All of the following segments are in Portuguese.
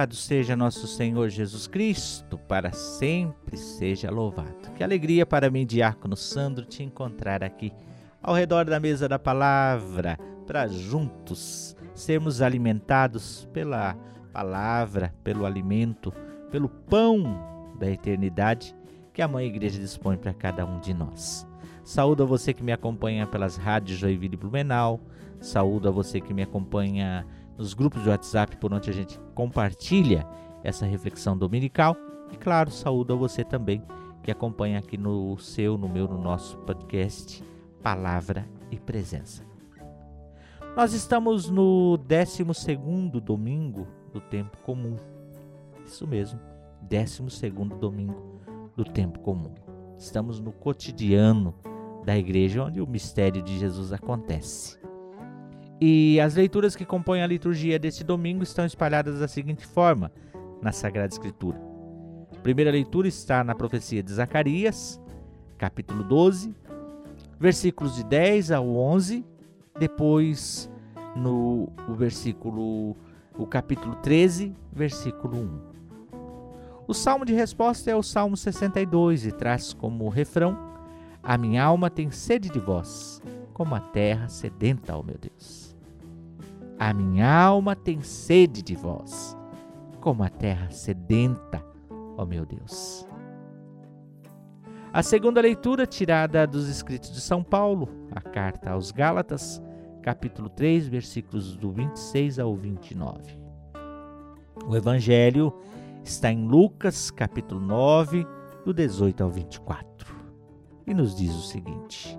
Louvado seja nosso Senhor Jesus Cristo, para sempre seja louvado. Que alegria para mim, Diácono Sandro, te encontrar aqui, ao redor da mesa da palavra, para juntos sermos alimentados pela palavra, pelo alimento, pelo pão da eternidade que a Mãe Igreja dispõe para cada um de nós. Saúdo a você que me acompanha pelas rádios Joinville e Blumenau, saúdo a você que me acompanha nos grupos de WhatsApp por onde a gente compartilha essa reflexão dominical. E claro, saúdo a você também que acompanha aqui no seu, no meu, no nosso podcast Palavra e Presença. Nós estamos no 12 domingo do tempo comum. Isso mesmo, 12 domingo do tempo comum. Estamos no cotidiano da igreja onde o mistério de Jesus acontece. E as leituras que compõem a liturgia desse domingo estão espalhadas da seguinte forma na Sagrada Escritura. A primeira leitura está na profecia de Zacarias, capítulo 12, versículos de 10 ao 11, depois no o versículo o capítulo 13, versículo 1. O salmo de resposta é o Salmo 62 e traz como refrão: A minha alma tem sede de vós, como a terra sedenta, ó meu Deus. A minha alma tem sede de vós, como a terra sedenta, ó meu Deus. A segunda leitura, tirada dos escritos de São Paulo, a carta aos Gálatas, capítulo 3, versículos do 26 ao 29. O evangelho está em Lucas, capítulo 9, do 18 ao 24. E nos diz o seguinte: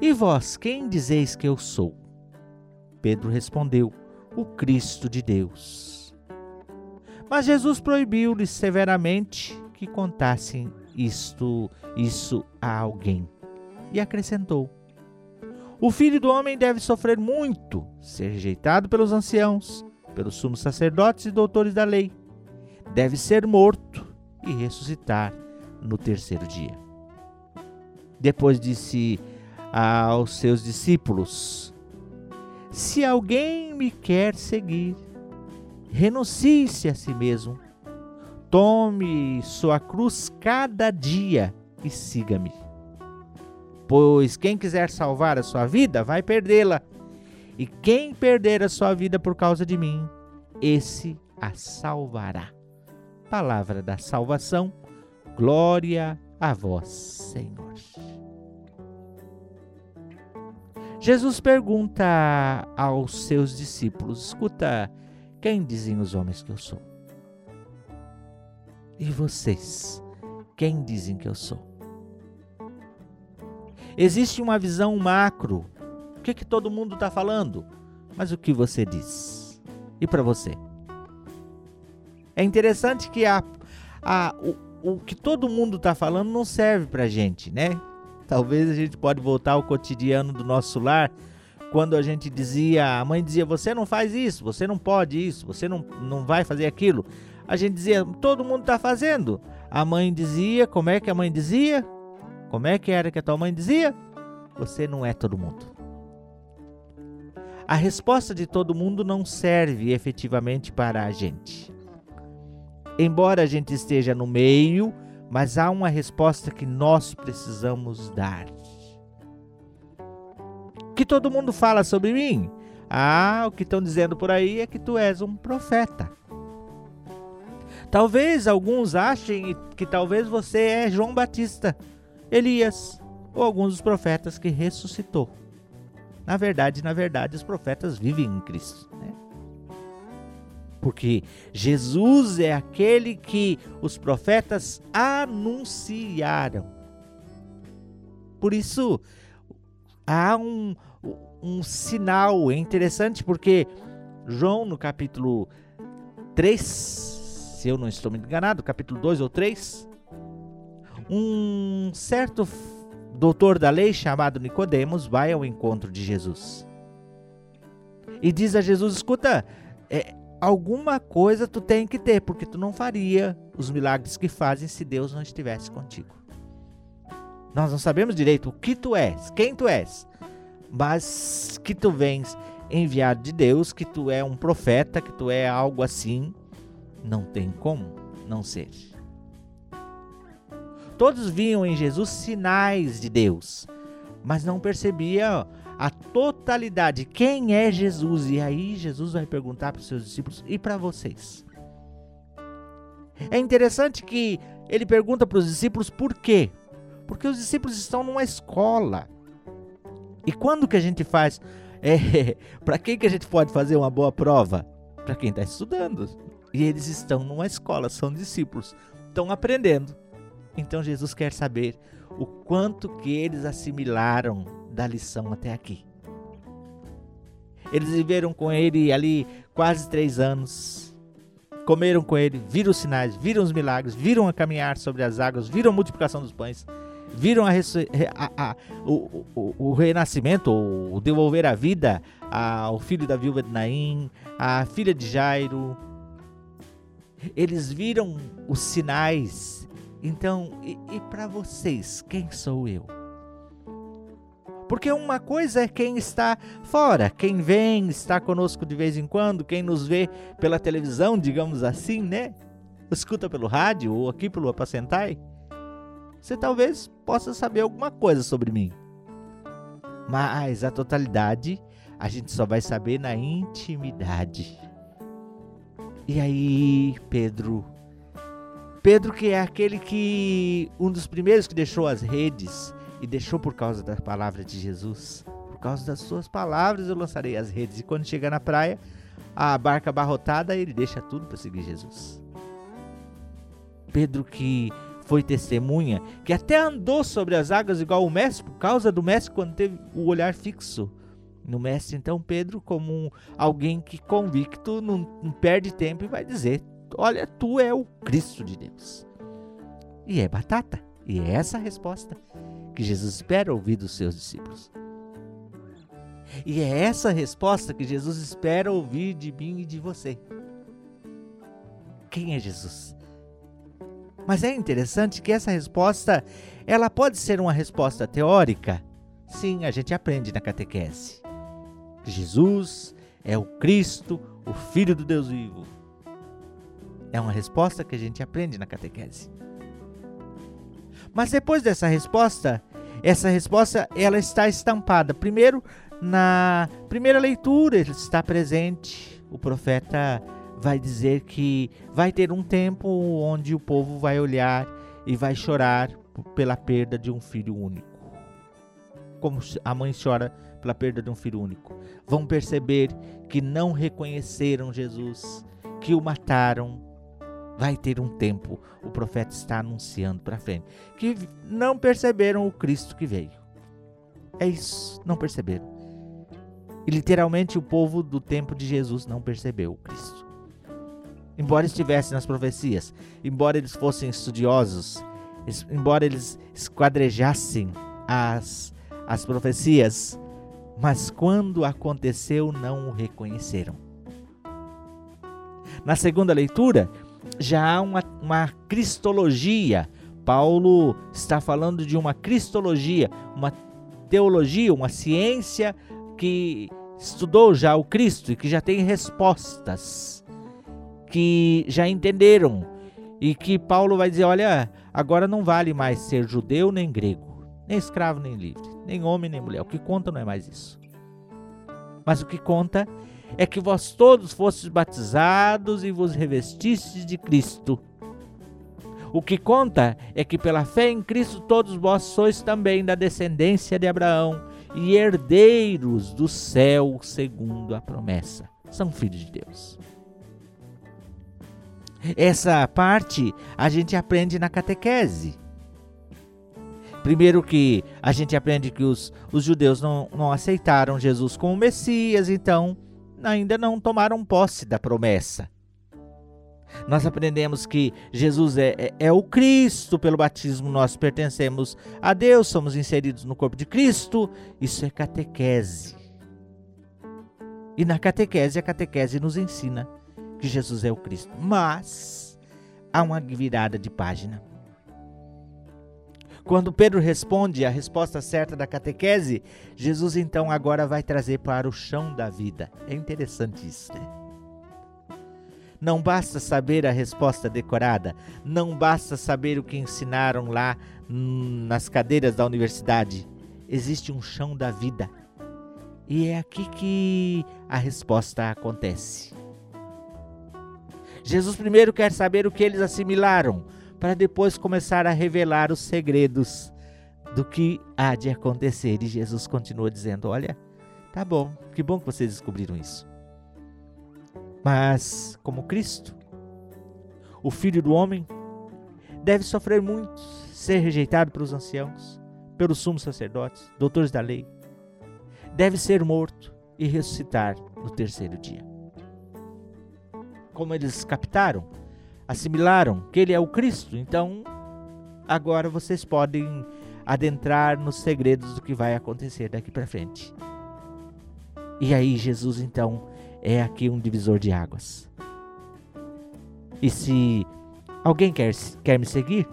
e vós, quem dizeis que eu sou? Pedro respondeu: O Cristo de Deus. Mas Jesus proibiu-lhes severamente que contassem isto, isso a alguém. E acrescentou: O filho do homem deve sofrer muito, ser rejeitado pelos anciãos, pelos sumos sacerdotes e doutores da lei. Deve ser morto e ressuscitar no terceiro dia. Depois disse aos seus discípulos: Se alguém me quer seguir, renuncie-se a si mesmo, tome sua cruz cada dia e siga-me. Pois quem quiser salvar a sua vida vai perdê-la, e quem perder a sua vida por causa de mim, esse a salvará. Palavra da salvação, glória a vós, Senhor. Jesus pergunta aos seus discípulos: Escuta, quem dizem os homens que eu sou? E vocês, quem dizem que eu sou? Existe uma visão macro. O que, que todo mundo está falando? Mas o que você diz? E para você? É interessante que a, a, o, o que todo mundo está falando não serve para gente, né? Talvez a gente pode voltar ao cotidiano do nosso lar, quando a gente dizia, a mãe dizia, você não faz isso, você não pode isso, você não, não vai fazer aquilo. A gente dizia, todo mundo está fazendo. A mãe dizia, como é que a mãe dizia? Como é que era que a tua mãe dizia? Você não é todo mundo. A resposta de todo mundo não serve efetivamente para a gente. Embora a gente esteja no meio, mas há uma resposta que nós precisamos dar. Que todo mundo fala sobre mim? Ah, o que estão dizendo por aí é que tu és um profeta. Talvez alguns achem que talvez você é João Batista, Elias ou alguns dos profetas que ressuscitou. Na verdade, na verdade, os profetas vivem em Cristo. Né? Porque Jesus é aquele que os profetas anunciaram. Por isso, há um, um sinal é interessante, porque João, no capítulo 3, se eu não estou me enganado, capítulo 2 ou 3, um certo doutor da lei chamado Nicodemos vai ao encontro de Jesus. E diz a Jesus: escuta, é, alguma coisa tu tem que ter, porque tu não faria os milagres que fazem se Deus não estivesse contigo. Nós não sabemos direito o que tu és, quem tu és, mas que tu vens enviado de Deus, que tu é um profeta, que tu é algo assim, não tem como não ser. Todos viam em Jesus sinais de Deus, mas não percebiam a totalidade. Quem é Jesus? E aí Jesus vai perguntar para os seus discípulos e para vocês. É interessante que ele pergunta para os discípulos por quê? Porque os discípulos estão numa escola. E quando que a gente faz? É, para quem que a gente pode fazer uma boa prova? Para quem está estudando. E eles estão numa escola, são discípulos, estão aprendendo. Então Jesus quer saber o quanto que eles assimilaram da lição até aqui. Eles viveram com ele ali quase três anos. Comeram com ele, viram os sinais, viram os milagres, viram a caminhar sobre as águas, viram a multiplicação dos pães, viram a, a, a, o, o, o, renascimento, o devolver a vida ao filho da viúva de Naim, a filha de Jairo. Eles viram os sinais então, e, e para vocês, quem sou eu? Porque uma coisa é quem está fora, quem vem, está conosco de vez em quando, quem nos vê pela televisão, digamos assim, né? Escuta pelo rádio ou aqui pelo Apacentai. Você talvez possa saber alguma coisa sobre mim. Mas a totalidade a gente só vai saber na intimidade. E aí, Pedro Pedro, que é aquele que um dos primeiros que deixou as redes e deixou por causa da palavra de Jesus. Por causa das suas palavras eu lançarei as redes. E quando chega na praia, a barca abarrotada, ele deixa tudo para seguir Jesus. Pedro que foi testemunha, que até andou sobre as águas igual o mestre, por causa do mestre quando teve o olhar fixo no mestre. Então Pedro, como um, alguém que convicto, não, não perde tempo e vai dizer Olha, tu é o Cristo de Deus. E é batata. E é essa a resposta que Jesus espera ouvir dos seus discípulos. E é essa resposta que Jesus espera ouvir de mim e de você. Quem é Jesus? Mas é interessante que essa resposta, ela pode ser uma resposta teórica. Sim, a gente aprende na catequese. Jesus é o Cristo, o Filho do Deus vivo. É uma resposta que a gente aprende na catequese. Mas depois dessa resposta, essa resposta ela está estampada. Primeiro, na primeira leitura, está presente. O profeta vai dizer que vai ter um tempo onde o povo vai olhar e vai chorar pela perda de um filho único. Como a mãe chora pela perda de um filho único. Vão perceber que não reconheceram Jesus, que o mataram, vai ter um tempo, o profeta está anunciando para frente, que não perceberam o Cristo que veio. É isso, não perceberam. E literalmente o povo do tempo de Jesus não percebeu o Cristo. Embora estivesse nas profecias, embora eles fossem estudiosos, embora eles esquadrejassem as, as profecias, mas quando aconteceu não o reconheceram. Na segunda leitura, já há uma, uma cristologia. Paulo está falando de uma cristologia, uma teologia, uma ciência que estudou já o Cristo e que já tem respostas, que já entenderam e que Paulo vai dizer: olha, agora não vale mais ser judeu nem grego, nem escravo nem livre, nem homem nem mulher. O que conta não é mais isso. Mas o que conta é que vós todos fostes batizados e vos revestistes de Cristo. O que conta é que pela fé em Cristo todos vós sois também da descendência de Abraão e herdeiros do céu segundo a promessa. São filhos de Deus. Essa parte a gente aprende na catequese. Primeiro que a gente aprende que os, os judeus não, não aceitaram Jesus como Messias, então ainda não tomaram posse da promessa. Nós aprendemos que Jesus é, é, é, o Cristo, pelo batismo nós pertencemos a Deus, somos inseridos no corpo de Cristo. Isso é catequese. E na catequese, a catequese nos ensina que Jesus é o Cristo. Mas há uma virada de página. Quando Pedro responde a resposta certa da catequese, Jesus então agora vai trazer para o chão da vida. É interessante isso, né? Não basta saber a resposta decorada, não basta saber o que ensinaram lá nas cadeiras da universidade. Existe um chão da vida. E é aqui que a resposta acontece. Jesus primeiro quer saber o que eles assimilaram, para depois começar a revelar os segredos do que há de acontecer. E Jesus continua dizendo: Olha, tá bom, que bom que vocês descobriram isso. Mas, como Cristo, o Filho do Homem, deve sofrer muito, ser rejeitado pelos anciãos, pelos sumos sacerdotes, doutores da lei, deve ser morto e ressuscitar no terceiro dia. Como eles captaram, assimilaram que ele é o Cristo, então agora vocês podem adentrar nos segredos do que vai acontecer daqui para frente. E aí Jesus então é aqui um divisor de águas. E se alguém quer, quer me seguir,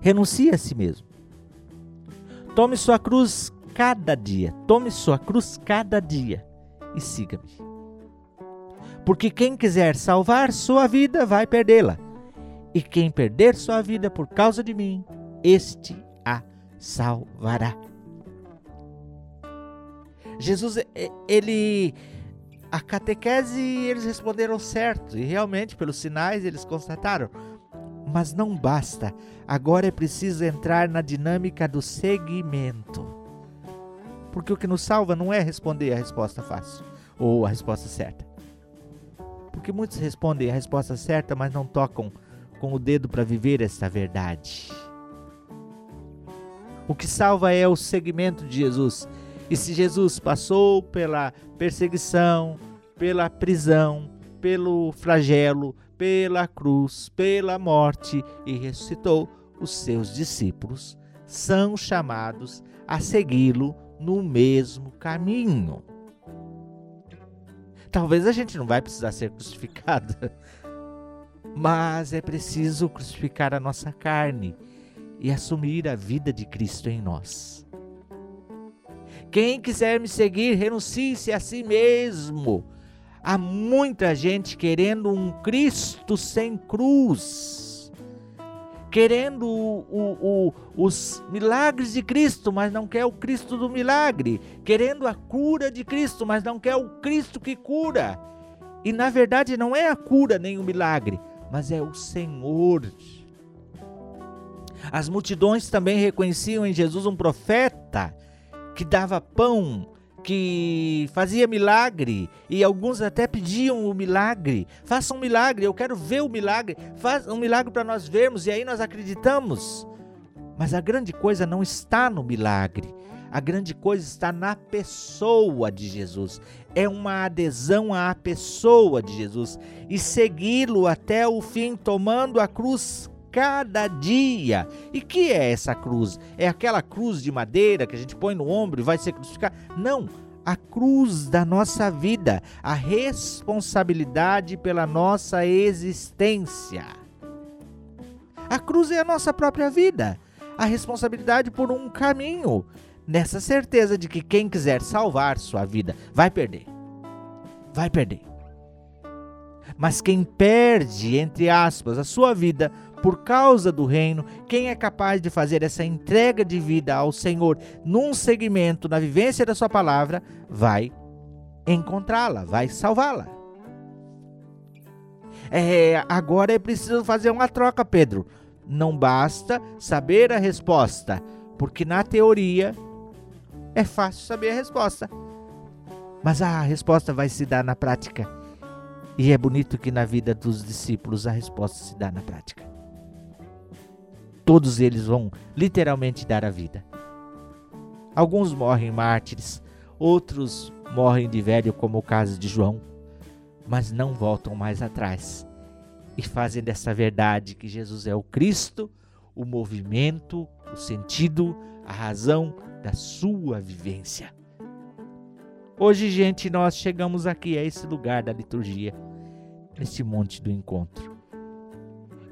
renuncie a si mesmo. Tome sua cruz cada dia. Tome sua cruz cada dia e siga-me. Porque quem quiser salvar sua vida vai perdê-la. E quem perder sua vida por causa de mim, este a salvará. Jesus, ele a catequese eles responderam certo e realmente pelos sinais eles constataram. Mas não basta. Agora é preciso entrar na dinâmica do seguimento. Porque o que nos salva não é responder a resposta fácil ou a resposta certa. Porque muitos respondem a resposta certa, mas não tocam com o dedo para viver esta verdade. O que salva é o segmento de Jesus e se Jesus passou pela perseguição, pela prisão, pelo flagelo, pela cruz, pela morte e ressuscitou, os seus discípulos são chamados a segui-lo no mesmo caminho. Talvez a gente não vai precisar ser crucificado, mas é preciso crucificar a nossa carne e assumir a vida de Cristo em nós. Quem quiser me seguir, renuncie-se a si mesmo. Há muita gente querendo um Cristo sem cruz, querendo o, o, o, os milagres de Cristo, mas não quer o Cristo do milagre, querendo a cura de Cristo, mas não quer o Cristo que cura. E na verdade não é a cura nem o milagre, mas é o Senhor. As multidões também reconheciam em Jesus um profeta que dava pão, que fazia milagre, e alguns até pediam o milagre. Faça um milagre, eu quero ver o milagre. Faça um milagre para nós vermos, e aí nós acreditamos. Mas a grande coisa não está no milagre. A grande coisa está na pessoa de Jesus. É uma adesão à pessoa de Jesus e segui-lo até o fim, tomando a cruz cada dia. E que é essa cruz? É aquela cruz de madeira que a gente põe no ombro e vai ser crucificado? Não, a cruz da nossa vida, a responsabilidade pela nossa existência. A cruz é a nossa própria vida, a responsabilidade por um caminho, nessa certeza de que quem quiser salvar sua vida vai perder. Vai perder. Mas quem perde, entre aspas, a sua vida por causa do reino, quem é capaz de fazer essa entrega de vida ao Senhor num segmento, na vivência da Sua palavra, vai encontrá-la, vai salvá-la. É, agora é preciso fazer uma troca, Pedro. Não basta saber a resposta, porque na teoria é fácil saber a resposta. Mas a resposta vai se dar na prática. E é bonito que na vida dos discípulos a resposta se dá na prática todos eles vão literalmente dar a vida. Alguns morrem mártires, outros morrem de velho, como o caso de João, mas não voltam mais atrás. e fazem dessa verdade que Jesus é o Cristo, o movimento, o sentido, a razão da sua vivência. Hoje, gente, nós chegamos aqui a esse lugar da liturgia, neste monte do encontro.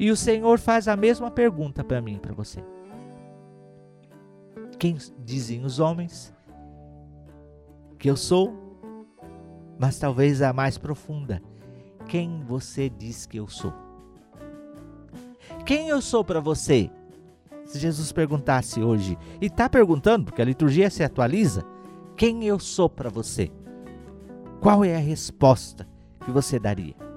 E o Senhor faz a mesma pergunta para mim para você. Quem dizem os homens que eu sou? Mas talvez a mais profunda. Quem você diz que eu sou? Quem eu sou para você? Se Jesus perguntasse hoje, e está perguntando, porque a liturgia se atualiza, quem eu sou para você? Qual é a resposta que você daria?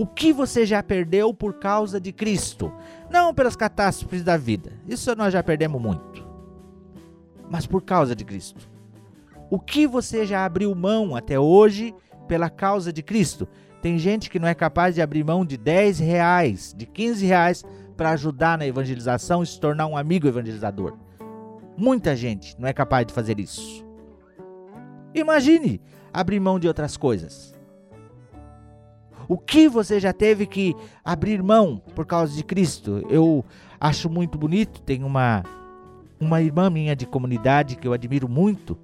O que você já perdeu por causa de Cristo? Não pelas catástrofes da vida, isso nós já perdemos muito. Mas por causa de Cristo. O que você já abriu mão até hoje pela causa de Cristo? Tem gente que não é capaz de abrir mão de 10 reais, de 15 reais para ajudar na evangelização e se tornar um amigo evangelizador. Muita gente não é capaz de fazer isso. Imagine abrir mão de outras coisas. O que você já teve que abrir mão por causa de Cristo? Eu acho muito bonito. Tem uma, uma irmã minha de comunidade que eu admiro muito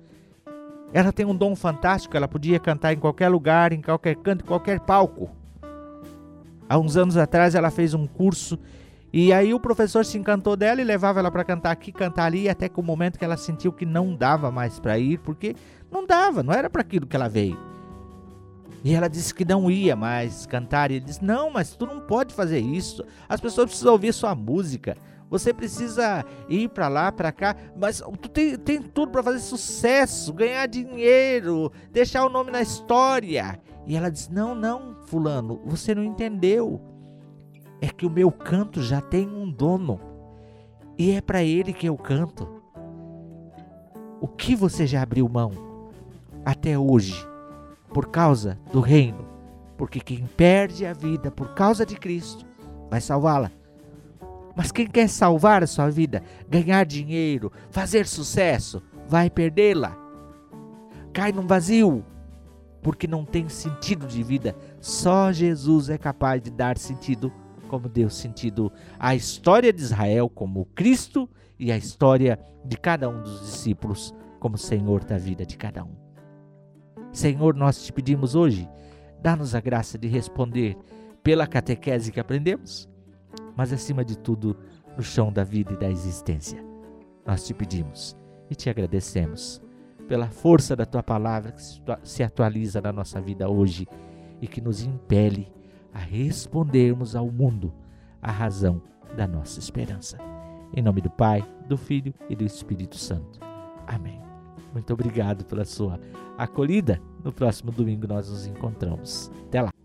ela tem um dom fantástico, ela podia cantar em qualquer lugar, em qualquer canto, em qualquer palco. Há uns anos atrás ela fez um curso e aí o professor se encantou dela e levava ela para cantar aqui, cantar ali, até que o momento que ela sentiu que não dava mais para ir, porque não dava, não era para aquilo que ela veio. E ela disse que não ia mais cantar. E ele disse: Não, mas tu não pode fazer isso. As pessoas precisam ouvir sua música. Você precisa ir para lá, para cá, mas tu tem, tem tudo para fazer sucesso, ganhar dinheiro, deixar o nome na história. E ela diz: Não, não, Fulano, você não entendeu. É que o meu canto já tem um dono e é para ele que eu canto. O que você já abriu mão até hoje por causa do reino? Porque quem perde a vida por causa de Cristo vai salvá-la. Mas quem quer salvar a sua vida, ganhar dinheiro, fazer sucesso, vai perdê-la. Cai num vazio, porque não tem sentido de vida. Só Jesus é capaz de dar sentido, como deu sentido à história de Israel como Cristo e à história de cada um dos discípulos como Senhor da vida de cada um. Senhor, nós te pedimos hoje, dá-nos a graça de responder pela catequese que aprendemos mas acima de tudo, no chão da vida e da existência. Nós te pedimos e te agradecemos pela força da tua palavra que se atualiza na nossa vida hoje e que nos impele a respondermos ao mundo a razão da nossa esperança. Em nome do Pai, do Filho e do Espírito Santo. Amém. Muito obrigado pela sua acolhida. No próximo domingo nós nos encontramos. Até lá.